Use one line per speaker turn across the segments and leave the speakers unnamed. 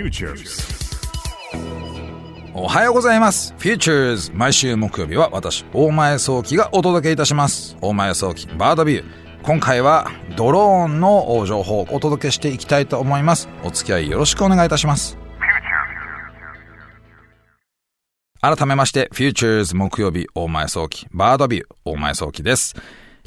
Futures
おはようございます。Futures 毎週木曜日は私、大前早期がお届けいたします。大前早期バードビュー。今回はドローンの情報をお届けしていきたいと思います。お付き合いよろしくお願いいたします。改めまして、Futures 木曜日大前早期バードビュー大前早期です。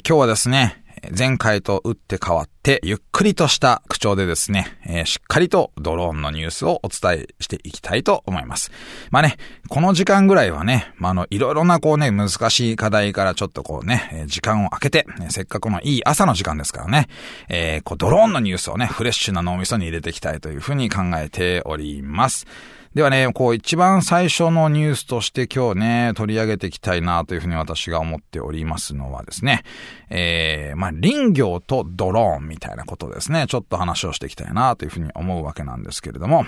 今日はですね、前回と打って変わって、ゆっくりとした口調でですね、えーしっかりとドローンのニュースをお伝えしていきたいと思います。まあね、この時間ぐらいはね、まあ、あの、いろいろなこうね、難しい課題からちょっとこうね、時間を空けて、ねせっかくのいい朝の時間ですからね、えーこうドローンのニュースをね、フレッシュな脳みそに入れていきたいというふうに考えております。ではね、こう一番最初のニュースとして今日ね、取り上げていきたいなというふうに私が思っておりますのはですね、えー、まあ林業とドローンみたいなことですね、ちょっと話をしていきたいなというふうに思うわけなんですけれども、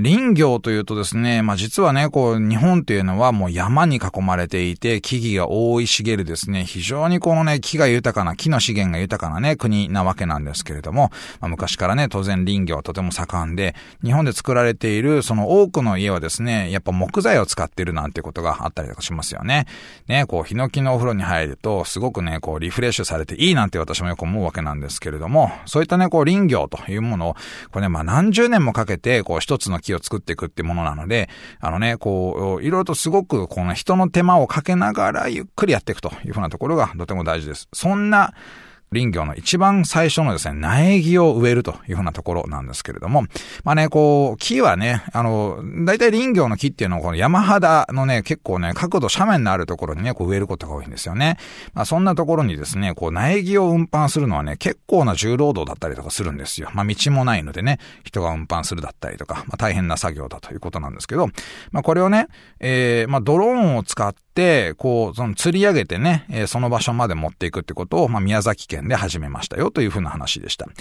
林業というとですね、まあ実はね、こう日本というのはもう山に囲まれていて、木々が覆い茂るですね、非常にこのね、木が豊かな、木の資源が豊かなね、国なわけなんですけれども、まあ昔からね、当然林業はとても盛んで、日本で作られているその多くの家はですね、やっぱ木材を使ってるなんてことがあったりとかしますよね。ね、こう、ヒノキのお風呂に入ると、すごくね、こう、リフレッシュされていいなんて私もよく思うわけなんですけれども、そういったね、こう、林業というものを、これね、まあ何十年もかけて、こう、一つの木を作っていくってものなので、あのね、こう、いろいろとすごく、この人の手間をかけながら、ゆっくりやっていくというふうなところがとても大事です。そんな、林業の一番最初のですね、苗木を植えるというふうなところなんですけれども、まあね、こう、木はね、あの、大体林業の木っていうのはこの山肌のね、結構ね、角度斜面のあるところにね、こう植えることが多いんですよね。まあそんなところにですね、こう苗木を運搬するのはね、結構な重労働だったりとかするんですよ。まあ道もないのでね、人が運搬するだったりとか、まあ大変な作業だということなんですけど、まあこれをね、えー、まあドローンを使って、こう、その釣り上げてね、えその場所まで持っていくってことを、まあ宮崎県で始めましたよというふうな話でした。で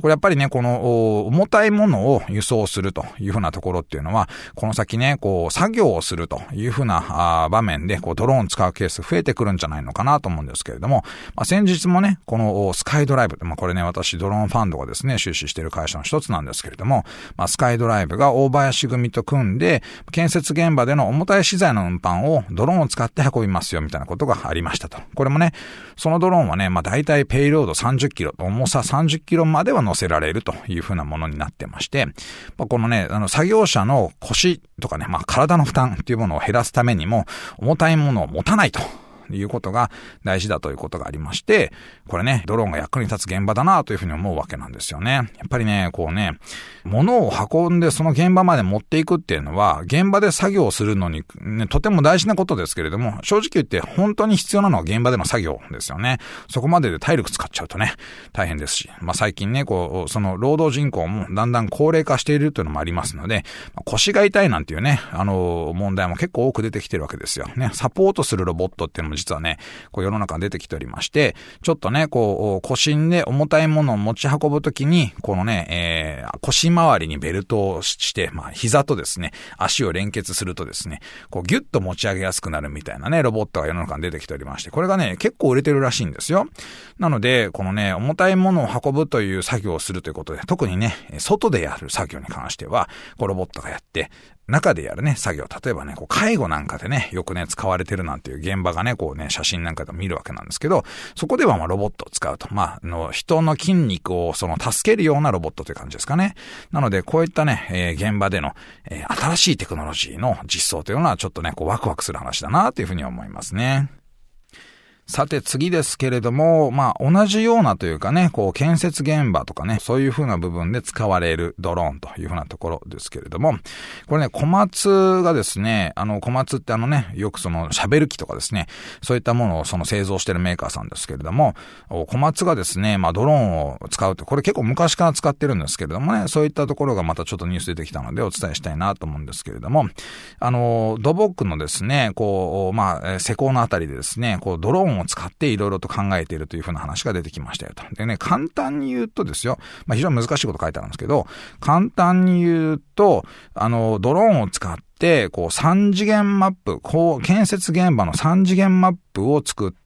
これやっぱりね、この重たいものを輸送するというふうなところっていうのは、この先ね、こう、作業をするというふうな場面で、こう、ドローンを使うケース増えてくるんじゃないのかなと思うんですけれども、まあ、先日もね、このスカイドライブ、まあ、これね、私、ドローンファンドがですね、出資してる会社の一つなんですけれども、まあ、スカイドライブが大林組と組んで、建設現場での重たい資材の運搬をドローンを使って運びますよ、みたいなことがありましたと。これもね、そのドローンはね、まあ、大体ペイロード30キロ、重さ30キロまでは乗せられるというふうなものになってまして、まあ、このね、あの、作業者の腰とかね、まあ、体の負担っていうものを減らすためにも、重たいものを持たないと。いうことが大事だということがありまして、これね、ドローンが役に立つ現場だなというふうに思うわけなんですよね。やっぱりね、こうね、物を運んでその現場まで持っていくっていうのは、現場で作業するのに、ね、とても大事なことですけれども、正直言って本当に必要なのは現場での作業ですよね。そこまでで体力使っちゃうとね、大変ですし、まあ最近ね、こう、その労働人口もだんだん高齢化しているというのもありますので、腰が痛いなんていうね、あの、問題も結構多く出てきてるわけですよ。ね、サポートするロボットっていうのも実はね、こう世の中出てきておりまして、ちょっとね、こう、腰で重たいものを持ち運ぶときに、このね、えー、腰周りにベルトをして、まあ、膝とですね、足を連結するとですね、こう、ギュッと持ち上げやすくなるみたいなね、ロボットが世の中に出てきておりまして、これがね、結構売れてるらしいんですよ。なので、このね、重たいものを運ぶという作業をするということで、特にね、外でやる作業に関しては、こう、ロボットがやって、中でやるね、作業。例えばね、こう、介護なんかでね、よくね、使われてるなんていう現場がね、こうね、写真なんかでも見るわけなんですけど、そこではまあ、ロボットを使うと。まあ、あの、人の筋肉をその、助けるようなロボットという感じですかね。なので、こういったね、えー現場での、えー新しいテクノロジーの実装というのは、ちょっとね、こう、ワクワクする話だな、というふうに思いますね。さて次ですけれども、まあ同じようなというかね、こう建設現場とかね、そういう風な部分で使われるドローンという風なところですけれども、これね、小松がですね、あの小松ってあのね、よくその喋る機とかですね、そういったものをその製造してるメーカーさんですけれども、小松がですね、まあドローンを使うって、これ結構昔から使ってるんですけれどもね、そういったところがまたちょっとニュース出てきたのでお伝えしたいなと思うんですけれども、あの、土木のですね、こう、まあ、施工のあたりでですね、こうドローンを使っていろいろと考えているというふうな話が出てきましたよと。でね、簡単に言うとですよ、まあ非常に難しいこと書いてあるんですけど、簡単に言うと、あの、ドローンを使って、こう、3次元マップ、こう、建設現場の3次元マップを作って、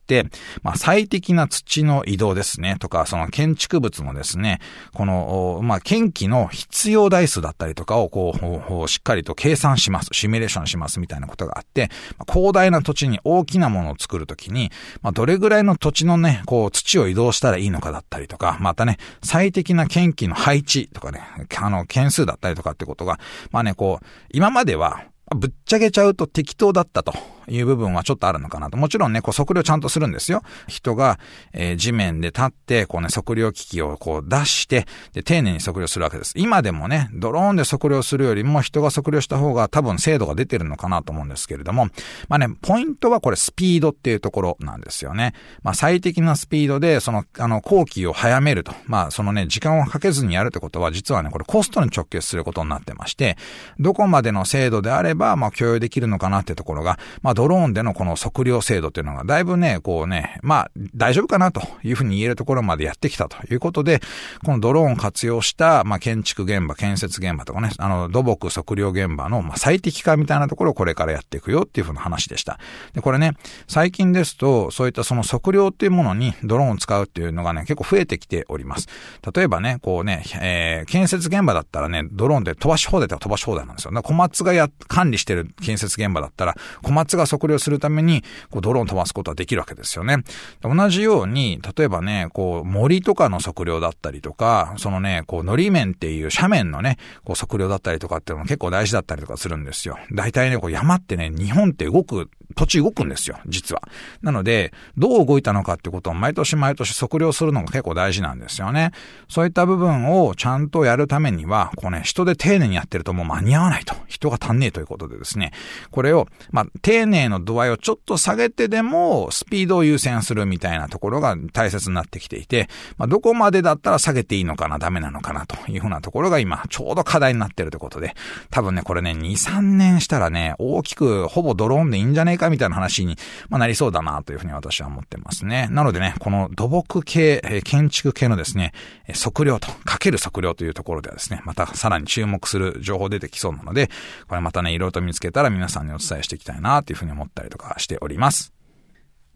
まあ、最適な土の移動ですね、とか、その建築物のですね、この、まあ、建機の必要台数だったりとかを、こう、しっかりと計算します、シミュレーションしますみたいなことがあって、まあ、広大な土地に大きなものを作るときに、まあ、どれぐらいの土地のね、こう、土を移動したらいいのかだったりとか、またね、最適な建機の配置とかね、あの、件数だったりとかってことが、まあね、こう、今までは、ぶっちゃけちゃうと適当だったと。いう部分はちょっとあるのかなと。もちろんね、こう測量ちゃんとするんですよ。人が、えー、地面で立って、こうね、測量機器をこう出して、で、丁寧に測量するわけです。今でもね、ドローンで測量するよりも人が測量した方が多分精度が出てるのかなと思うんですけれども、まあね、ポイントはこれスピードっていうところなんですよね。まあ最適なスピードで、その、あの、後期を早めると。まあそのね、時間をかけずにやるってことは、実はね、これコストに直結することになってまして、どこまでの精度であれば、まあ共有できるのかなってところが、まあドローンでのこの測量制度っていうのがだいぶね、こうね、まあ大丈夫かなというふうに言えるところまでやってきたということで、このドローンを活用した、まあ建築現場、建設現場とかね、あの土木測量現場の、まあ、最適化みたいなところをこれからやっていくよっていうふうな話でした。で、これね、最近ですと、そういったその測量っていうものにドローンを使うっていうのがね、結構増えてきております。例えばね、こうね、えー、建設現場だったらね、ドローンで飛ばし放題と飛ばし放題なんですよ。だ小松がや、管理してる建設現場だったら、小松が測量するために、こう、ドローン飛ばすことはできるわけですよね。同じように、例えばね、こう、森とかの測量だったりとか、そのね、こう、のり面っていう斜面のね、こう、測量だったりとかっていうのも結構大事だったりとかするんですよ。大体ね、こう、山ってね、日本って動く土地動くんですよ、実は。なので、どう動いたのかってことを毎年毎年測量するのが結構大事なんですよね。そういった部分をちゃんとやるためには、こうね、人で丁寧にやってるともう間に合わないと。人が足んねえということでですね。これを、まあ、丁寧の度合いをちょっと下げてでも、スピードを優先するみたいなところが大切になってきていて、まあ、どこまでだったら下げていいのかな、ダメなのかなというふうなところが今、ちょうど課題になってるということで、多分ね、これね、2、3年したらね、大きく、ほぼドローンでいいんじゃねえかみたいな話に、まあ、なりそうだなというふうに私は思ってますね。なのでね、この土木系、建築系のですね、測量と、かける測量というところではですね、またさらに注目する情報出てきそうなので、これまたね、いろいろと見つけたら皆さんにお伝えしていきたいなというふうに思ったりとかしております。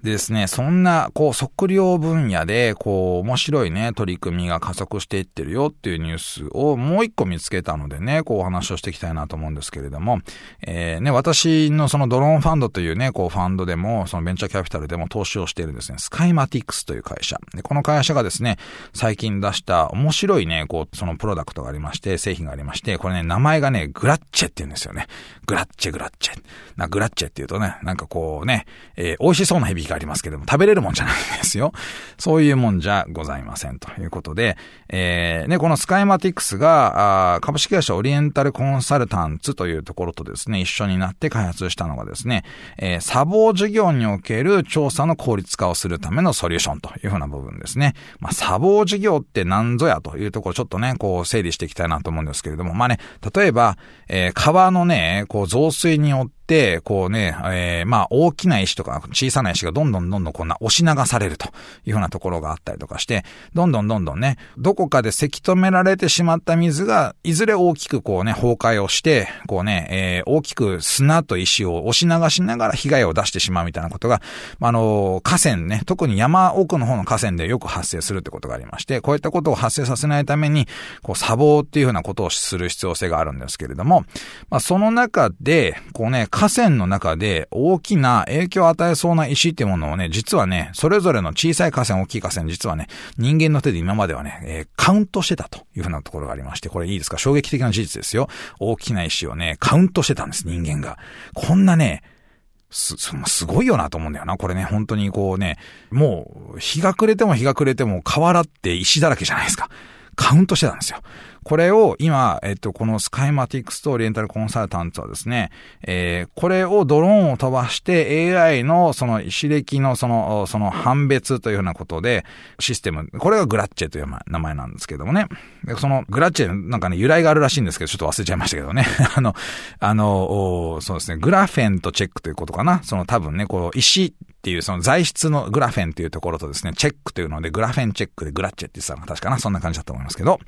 でですね、そんな、こう、測量分野で、こう、面白いね、取り組みが加速していってるよっていうニュースをもう一個見つけたのでね、こうお話をしていきたいなと思うんですけれども、えー、ね、私のそのドローンファンドというね、こう、ファンドでも、そのベンチャーキャピタルでも投資をしているですね、スカイマティックスという会社。で、この会社がですね、最近出した面白いね、こう、そのプロダクトがありまして、製品がありまして、これね、名前がね、グラッチェって言うんですよね。グラッチェ、グラッチェ。な、グラッチェって言うとね、なんかこうね、えー、美味しそうな響きがありますけども、食べれるもんじゃないですよ。そういうもんじゃございませんということで、えー、ね、このスカイマティクスが、あ株式会社オリエンタルコンサルタンツというところとですね、一緒になって開発したのがですね、えー、砂防事業における調査の効率化をするためのソリューションというふうな部分ですね。まあ、砂防事業って何ぞやというところちょっとね、こう整理していきたいなと思うんですけれども、まあね、例えば、えー、川のね、こう増水によって、こうね、えー、まあ、大きな石とか小さな石がどんどんどんどんこんな押し流されるというふうなところがあったりとかして、どんどんどんどんね、どこかでせき止められてしまった水が、いずれ大きくこうね、崩壊をして、こうね、えー、大きく砂と石を押し流しながら被害を出してしまうみたいなことが、あの、河川ね、特に山奥の方の河川でよく発生するってことがありまして、こういったことを発生させないために、こう、砂防っていうふうなことをする必要性があるんですけれども、まあ、その中で、こうね、河川の中で大きな影響を与えそうな石ってものをね、実はね、それぞれの小さい河川、大きい河川、実はね、人間の手で今まではね、えー、カウントしてたというふうなところがありまして、これいいですか？衝撃的な事実ですよ。大きな石をね、カウントしてたんです、人間が。こんなね、す、すごいよなと思うんだよな。これね、本当にこうね、もう、日が暮れても日が暮れても河原って石だらけじゃないですか。カウントしてたんですよ。これを今、えっと、このスカイマティックスとオリエンタルコンサルタントはですね、えー、これをドローンを飛ばして AI のその石歴のその、その判別というようなことで、システム、これがグラッチェという名前なんですけどもね。そのグラッチェなんかね、由来があるらしいんですけど、ちょっと忘れちゃいましたけどね。あの、あの、そうですね、グラフェンとチェックということかな。その多分ね、こう、石っていうその材質のグラフェンっていうところとですね、チェックというので、グラフェンチェックでグラッチェって言ってたのが確かな、そんな感じだと思いますけど、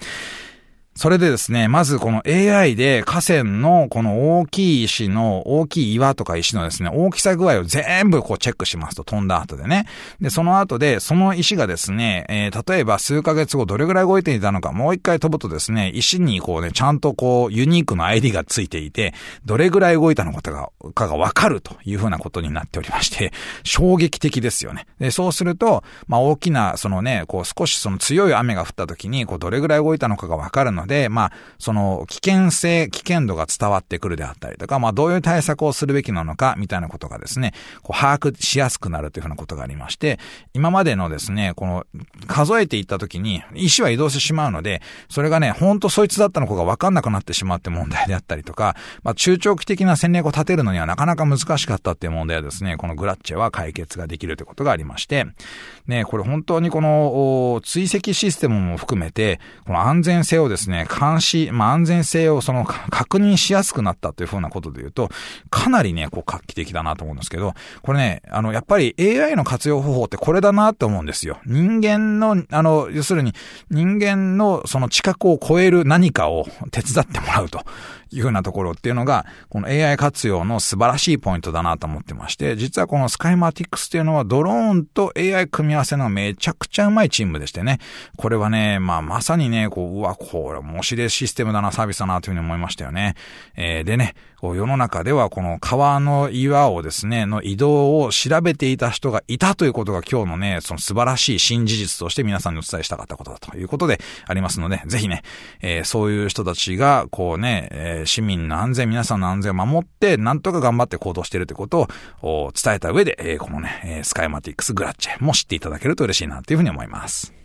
それでですね、まずこの AI で河川のこの大きい石の、大きい岩とか石のですね、大きさ具合を全部こうチェックしますと、飛んだ後でね。で、その後で、その石がですね、えー、例えば数ヶ月後どれぐらい動いていたのか、もう一回飛ぶとですね、石にこうね、ちゃんとこう、ユニークな ID がついていて、どれぐらい動いたのかが、かがわかるというふうなことになっておりまして、衝撃的ですよね。で、そうすると、まあ大きな、そのね、こう少しその強い雨が降った時に、こうどれぐらい動いたのかがわかるので、まあ、その危険性、危険度が伝わってくるであったりとか、まあどういう対策をするべきなのか、みたいなことがですね、こう把握しやすくなるというふうなことがありまして、今までのですね、この数えていった時に、石は移動してしまうので、それがね、ほんとそいつだったのかがわかんなくなってしまって問題であったりとか、まあ中長期的な戦略を立てるのにはなかなか難しかったっていう問題はですね、このグラッチェは解決ができるということがありまして、ね、これ本当にこの追跡システムも含めて、この安全性をですね、ね監視、まあ、安全性をその確認しやすくなったというふうなことで言うと、かなりね、こう画期的だなと思うんですけど、これね、あの、やっぱり AI の活用方法ってこれだなって思うんですよ。人間の、あの、要するに人間のその知覚を超える何かを手伝ってもらうというふうなところっていうのが、この AI 活用の素晴らしいポイントだなと思ってまして、実はこのスカイマティックスっていうのはドローンと AI 組み合わせのめちゃくちゃうまいチームでしてね、これはね、まあまさにね、こう、うわ、これ面白いシステムだな、サービスだなというふうに思いましたよね。えー、でね、世の中ではこの川の岩をですね、の移動を調べていた人がいたということが今日のね、その素晴らしい新事実として皆さんにお伝えしたかったことだということでありますので、ぜひね、えー、そういう人たちが、こうね、えー、市民の安全、皆さんの安全を守って、なんとか頑張って行動しているということを伝えた上で、えー、このね、スカイマティックスグラッチェも知っていただけると嬉しいなというふうに思います。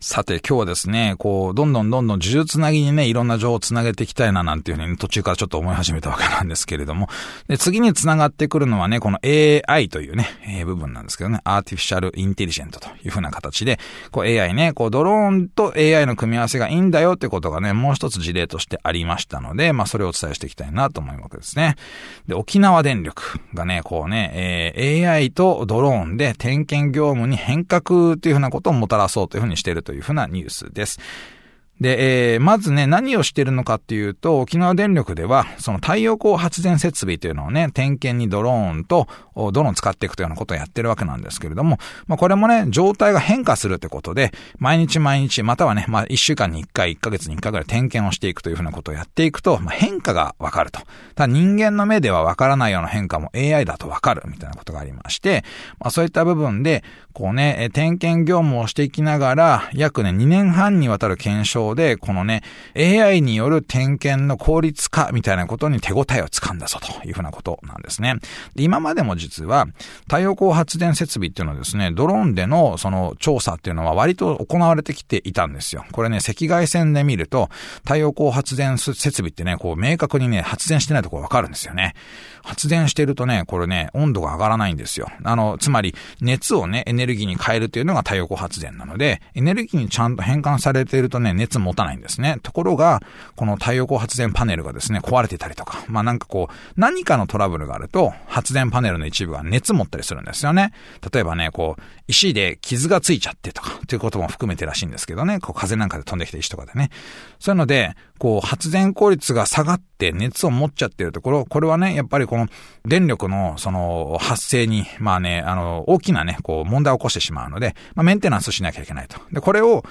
さて今日はですね、こう、どんどんどんどん呪術つなぎにね、いろんな情報をつなげていきたいななんていうふうに、途中からちょっと思い始めたわけなんですけれども、で、次につながってくるのはね、この AI というね、えー、部分なんですけどね、アーティフィシャルインテリジェントというふうな形で、こう AI ね、こうドローンと AI の組み合わせがいいんだよってことがね、もう一つ事例としてありましたので、まあそれをお伝えしていきたいなと思うわけですね。で、沖縄電力がね、こうね、えー、AI とドローンで点検業務に変革というふうなことをもたらそうというふうにしているというふうなニュースです。で、えー、まずね、何をしてるのかっていうと、沖縄電力では、その太陽光発電設備というのをね、点検にドローンと、ドローン使っていくというようなことをやってるわけなんですけれども、まあこれもね、状態が変化するってことで、毎日毎日、またはね、まあ1週間に1回、1ヶ月に1回ぐらい点検をしていくというふうなことをやっていくと、まあ変化がわかると。ただ人間の目ではわからないような変化も AI だとわかるみたいなことがありまして、まあそういった部分で、こうね、点検業務をしていきながら、約ね、2年半にわたる検証で、このね、AI による点検の効率化みたいなことに手応えをつかんだぞというふうなことなんですね。で今までも実は、太陽光発電設備っていうのはですね、ドローンでのその調査っていうのは割と行われてきていたんですよ。これね、赤外線で見ると、太陽光発電設備ってね、こう明確にね、発電してないところわかるんですよね。発電してるとね、これね、温度が上がらないんですよ。あの、つまり、熱をね、エネルルギーに変えるっていうのが太陽光発電なので、エネルギーにちゃんと変換されているとね、熱持たないんですね。ところが、この太陽光発電パネルがですね、壊れてたりとか、まあなんかこう、何かのトラブルがあると、発電パネルの一部が熱持ったりするんですよね。例えばね、こう、石で傷がついちゃってとか、ということも含めてらしいんですけどね、こう風なんかで飛んできた石とかでね。そういうので、こう、発電効率が下がって熱を持っちゃってるところ、これはね、やっぱりこの電力のその発生に、まあね、あの、大きなね、こう、問題を起こしてしまうので、まあメンテナンスしなきゃいけないと。で、これを、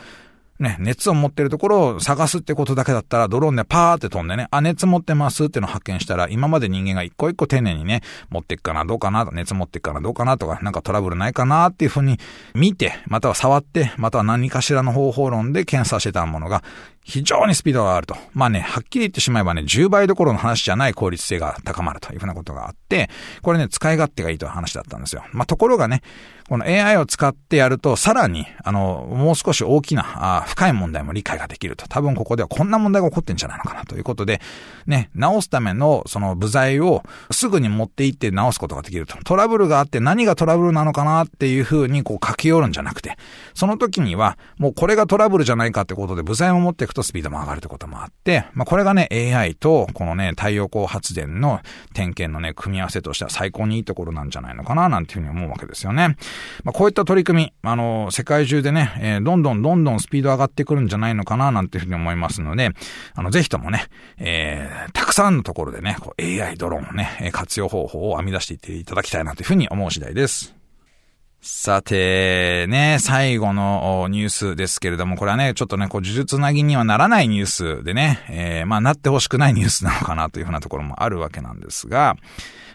ね、熱を持ってるところを探すってことだけだったら、ドローンでパーって飛んでね、あ、熱持ってますってのを発見したら、今まで人間が一個一個丁寧にね、持っていくかな、どうかな、熱持っていくかな、どうかなとか、なんかトラブルないかなっていうふうに見て、または触って、または何かしらの方法論で検査してたものが、非常にスピードがあると。まあね、はっきり言ってしまえばね、10倍どころの話じゃない効率性が高まるというふうなことがあって、これね、使い勝手がいいという話だったんですよ。まあところがね、この AI を使ってやると、さらに、あの、もう少し大きな、あ深い問題も理解ができると。多分ここではこんな問題が起こってんじゃないのかなということで、ね、直すためのその部材をすぐに持って行って直すことができると。トラブルがあって何がトラブルなのかなっていうふうにこう書き寄るんじゃなくて、その時には、もうこれがトラブルじゃないかってことで部材を持っていくとスピードも上がるってこともあって、まあ、これがね、AI と、このね、太陽光発電の点検のね、組み合わせとしては最高にいいところなんじゃないのかな、なんていうふうに思うわけですよね。まあ、こういった取り組み、あの、世界中でね、えー、どんどんどんどんスピード上がってくるんじゃないのかな、なんていうふうに思いますので、あの、ぜひともね、えー、たくさんのところでね、こう AI ドローンをね、活用方法を編み出していっていただきたいなというふうに思う次第です。さて、ね、最後のニュースですけれども、これはね、ちょっとね、こう、呪術なぎにはならないニュースでね、えー、まあ、なってほしくないニュースなのかなというふうなところもあるわけなんですが、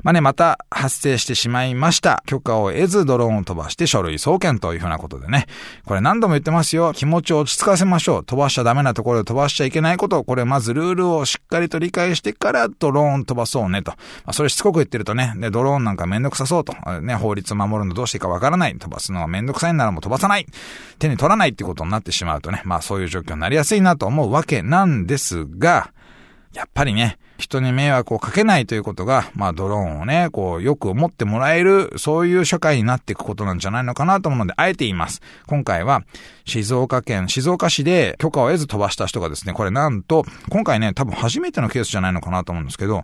まあね、また発生してしまいました。許可を得ずドローンを飛ばして書類送検というふうなことでね。これ何度も言ってますよ。気持ちを落ち着かせましょう。飛ばしちゃダメなところで飛ばしちゃいけないことを。これまずルールをしっかりと理解してからドローン飛ばそうねと。まあ、それしつこく言ってるとね、で、ドローンなんかめんどくさそうと。ね、法律を守るのどうしていいかわからない。飛ばすのはめんどくさいならもう飛ばさない。手に取らないってことになってしまうとね、まあそういう状況になりやすいなと思うわけなんですが、やっぱりね、人に迷惑をかけないということが、まあドローンをね、こう、よく思ってもらえる、そういう社会になっていくことなんじゃないのかなと思うので、あえて言います。今回は、静岡県、静岡市で許可を得ず飛ばした人がですね、これなんと、今回ね、多分初めてのケースじゃないのかなと思うんですけど、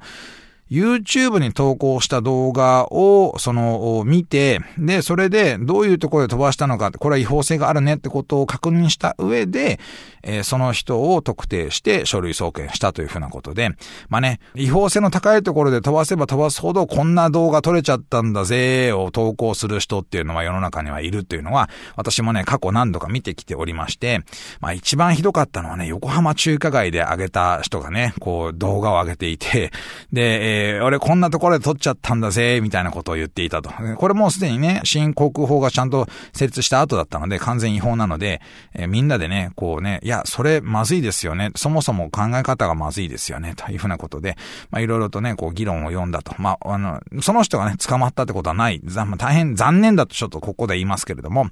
YouTube に投稿した動画を、その、見て、で、それでどういうところで飛ばしたのか、これは違法性があるねってことを確認した上で、えー、その人を特定して書類送検したというふうなことで、まあね、違法性の高いところで飛ばせば飛ばすほどこんな動画撮れちゃったんだぜを投稿する人っていうのは世の中にはいるというのは、私もね、過去何度か見てきておりまして、まあ一番ひどかったのはね、横浜中華街で上げた人がね、こう動画を上げていて、で、えー、俺こんなところで撮っちゃったんだぜ、みたいなことを言っていたと。これもうすでにね、新航空法がちゃんと設立した後だったので、完全違法なので、えー、みんなでね、こうね、いや、それまずいですよね。そもそも考え方がまずいですよね。というふうなことで、まあいろいろとね、こう議論を読んだと。まあ、あの、その人がね、捕まったってことはない。大変残念だとちょっとここで言いますけれども、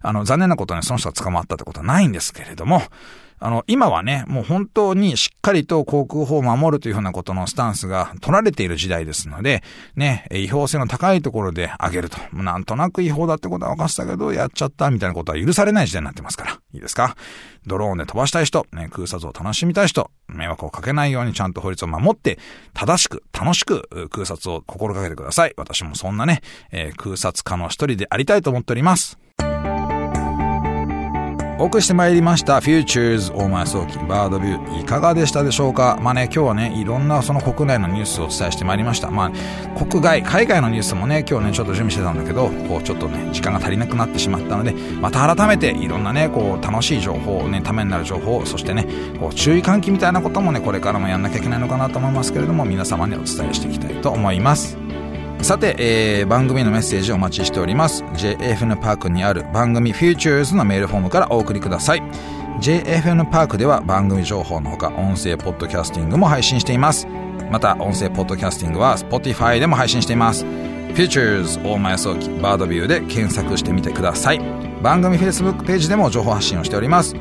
あの、残念なことはね、その人が捕まったってことはないんですけれども、あの、今はね、もう本当にしっかりと航空法を守るというふうなことのスタンスが取られている時代ですので、ね、違法性の高いところで上げると。なんとなく違法だってことは分かってたけど、やっちゃったみたいなことは許されない時代になってますから。いいですか？ドローンで飛ばしたい人、ね、空撮を楽しみたい人、迷惑をかけないようにちゃんと法律を守って、正しく、楽しく空撮を心がけてください。私もそんなね、えー、空撮家の一人でありたいと思っております。お送りしてまいりました Futures 大前早期バードビューいかがでしたでしょうか？まあね今日はねいろんなその国内のニュースをお伝えしてまいりました。まあ国外海外のニュースもね今日ねちょっと準備してたんだけどこうちょっとね時間が足りなくなってしまったのでまた改めていろんなねこう楽しい情報ねためになる情報そしてねこう注意喚起みたいなこともねこれからもやんなきゃいけないのかなと思いますけれども皆様にお伝えしていきたいと思います。さて、えー、番組のメッセージお待ちしております。JFN パークにある番組 Futures のメールフォームからお送りください。JFN パークでは番組情報のほか音声ポッドキャスティングも配信しています。また、音声ポッドキャスティングは Spotify でも配信しています。Futures 大前早期バードビューで検索してみてください。番組 Facebook ページでも情報発信をしております。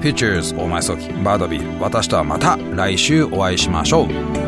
Futures 大前早期バードビュー私とはまた来週お会いしましょう。